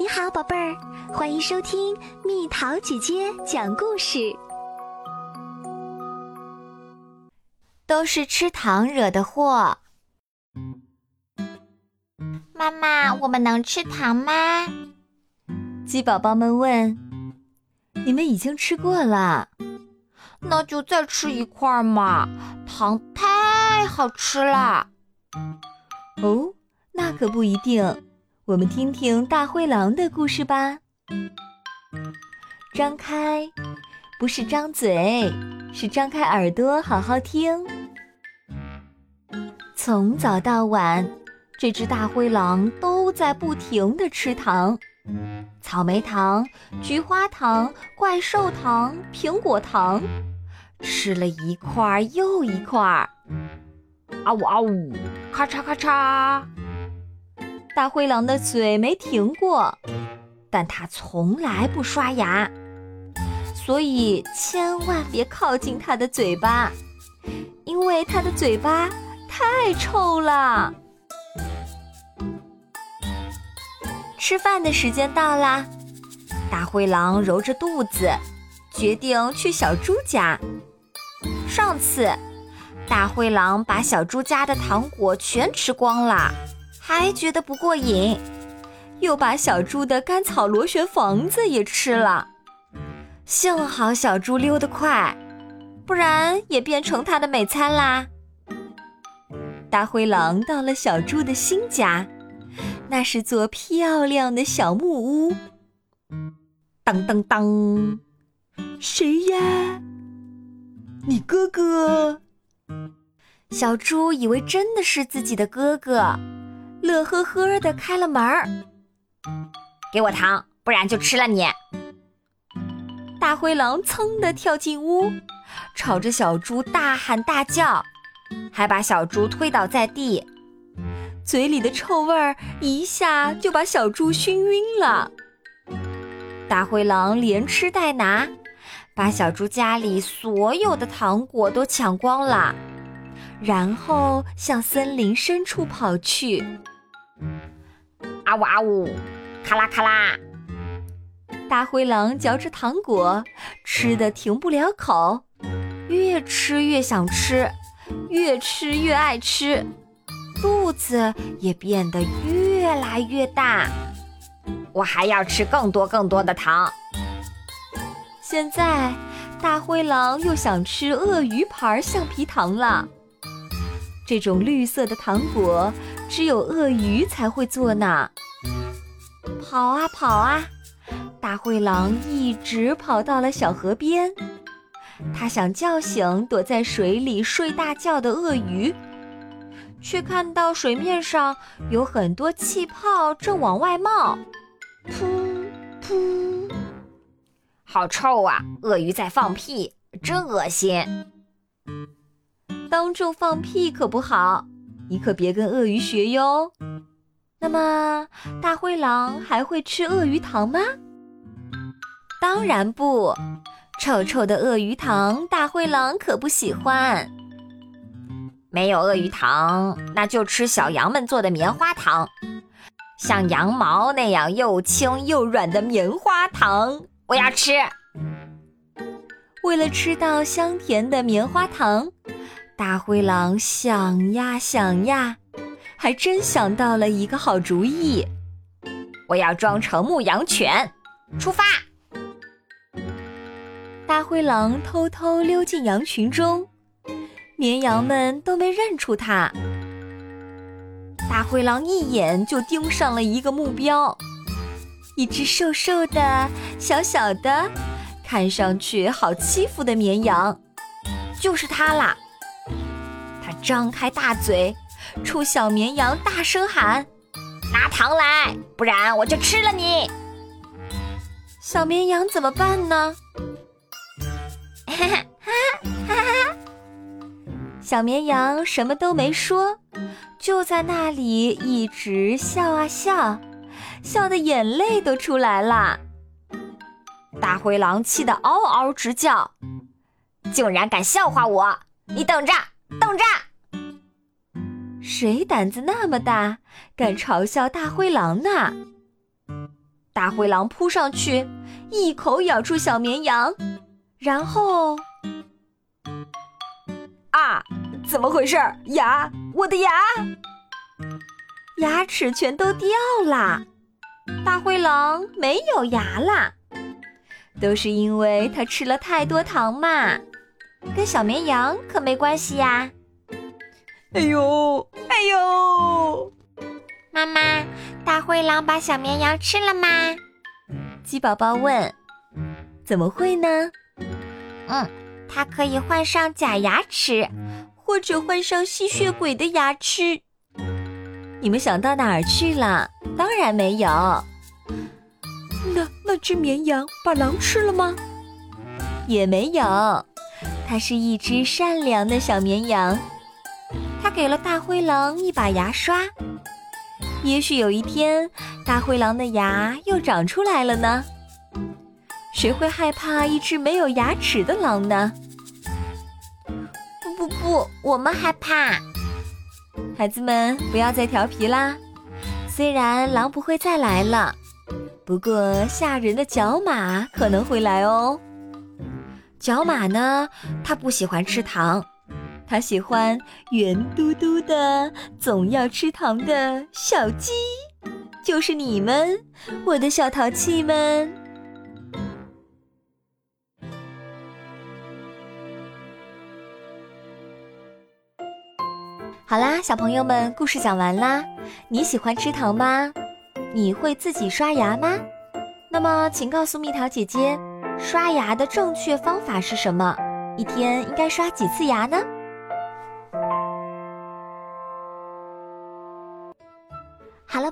你好，宝贝儿，欢迎收听蜜桃姐姐讲故事。都是吃糖惹的祸。妈妈，我们能吃糖吗？鸡宝宝们问。你们已经吃过了，那就再吃一块嘛！糖太好吃了。哦，那可不一定。我们听听大灰狼的故事吧。张开，不是张嘴，是张开耳朵，好好听。从早到晚，这只大灰狼都在不停的吃糖：草莓糖、菊花糖、怪兽糖、苹果糖，吃了一块又一块。啊呜啊呜，咔嚓咔嚓。大灰狼的嘴没停过，但它从来不刷牙，所以千万别靠近它的嘴巴，因为它的嘴巴太臭了。吃饭的时间到啦，大灰狼揉着肚子，决定去小猪家。上次，大灰狼把小猪家的糖果全吃光了。还觉得不过瘾，又把小猪的甘草螺旋房子也吃了。幸好小猪溜得快，不然也变成它的美餐啦。大灰狼到了小猪的新家，那是座漂亮的小木屋。当当当，谁呀？你哥哥？小猪以为真的是自己的哥哥。乐呵呵的开了门儿，给我糖，不然就吃了你！大灰狼噌的跳进屋，朝着小猪大喊大叫，还把小猪推倒在地，嘴里的臭味儿一下就把小猪熏晕了。大灰狼连吃带拿，把小猪家里所有的糖果都抢光了。然后向森林深处跑去。啊呜啊呜，咔啦咔啦！大灰狼嚼着糖果，吃的停不了口，越吃越想吃，越吃越爱吃，肚子也变得越来越大。我还要吃更多更多的糖。现在，大灰狼又想吃鳄鱼牌橡皮糖了。这种绿色的糖果，只有鳄鱼才会做呢。跑啊跑啊，大灰狼一直跑到了小河边。他想叫醒躲在水里睡大觉的鳄鱼，却看到水面上有很多气泡正往外冒。噗噗，好臭啊！鳄鱼在放屁，真恶心。当众放屁可不好，你可别跟鳄鱼学哟。那么，大灰狼还会吃鳄鱼糖吗？当然不，臭臭的鳄鱼糖，大灰狼可不喜欢。没有鳄鱼糖，那就吃小羊们做的棉花糖，像羊毛那样又轻又软的棉花糖，我要吃。为了吃到香甜的棉花糖。大灰狼想呀想呀，还真想到了一个好主意。我要装成牧羊犬，出发！大灰狼偷偷溜进羊群中，绵羊们都没认出它。大灰狼一眼就盯上了一个目标，一只瘦瘦的、小小的、看上去好欺负的绵羊，就是它啦！张开大嘴，冲小绵羊大声喊：“拿糖来，不然我就吃了你！”小绵羊怎么办呢？哈哈哈哈！小绵羊什么都没说，就在那里一直笑啊笑，笑的眼泪都出来了。大灰狼气得嗷嗷直叫：“竟然敢笑话我！你等着，等着！”谁胆子那么大，敢嘲笑大灰狼呢？大灰狼扑上去，一口咬住小绵羊，然后，啊，怎么回事？牙，我的牙，牙齿全都掉啦！大灰狼没有牙啦，都是因为它吃了太多糖嘛，跟小绵羊可没关系呀。哎呦，哎呦！妈妈，大灰狼把小绵羊吃了吗？鸡宝宝问。怎么会呢？嗯，它可以换上假牙齿，或者换上吸血鬼的牙齿。你们想到哪儿去了？当然没有。那那只绵羊把狼吃了吗？也没有。它是一只善良的小绵羊。给了大灰狼一把牙刷，也许有一天，大灰狼的牙又长出来了呢。谁会害怕一只没有牙齿的狼呢？不不不，我们害怕。孩子们，不要再调皮啦。虽然狼不会再来了，不过吓人的角马可能会来哦。角马呢，它不喜欢吃糖。他喜欢圆嘟嘟的、总要吃糖的小鸡，就是你们，我的小淘气们。好啦，小朋友们，故事讲完啦。你喜欢吃糖吗？你会自己刷牙吗？那么，请告诉蜜桃姐姐，刷牙的正确方法是什么？一天应该刷几次牙呢？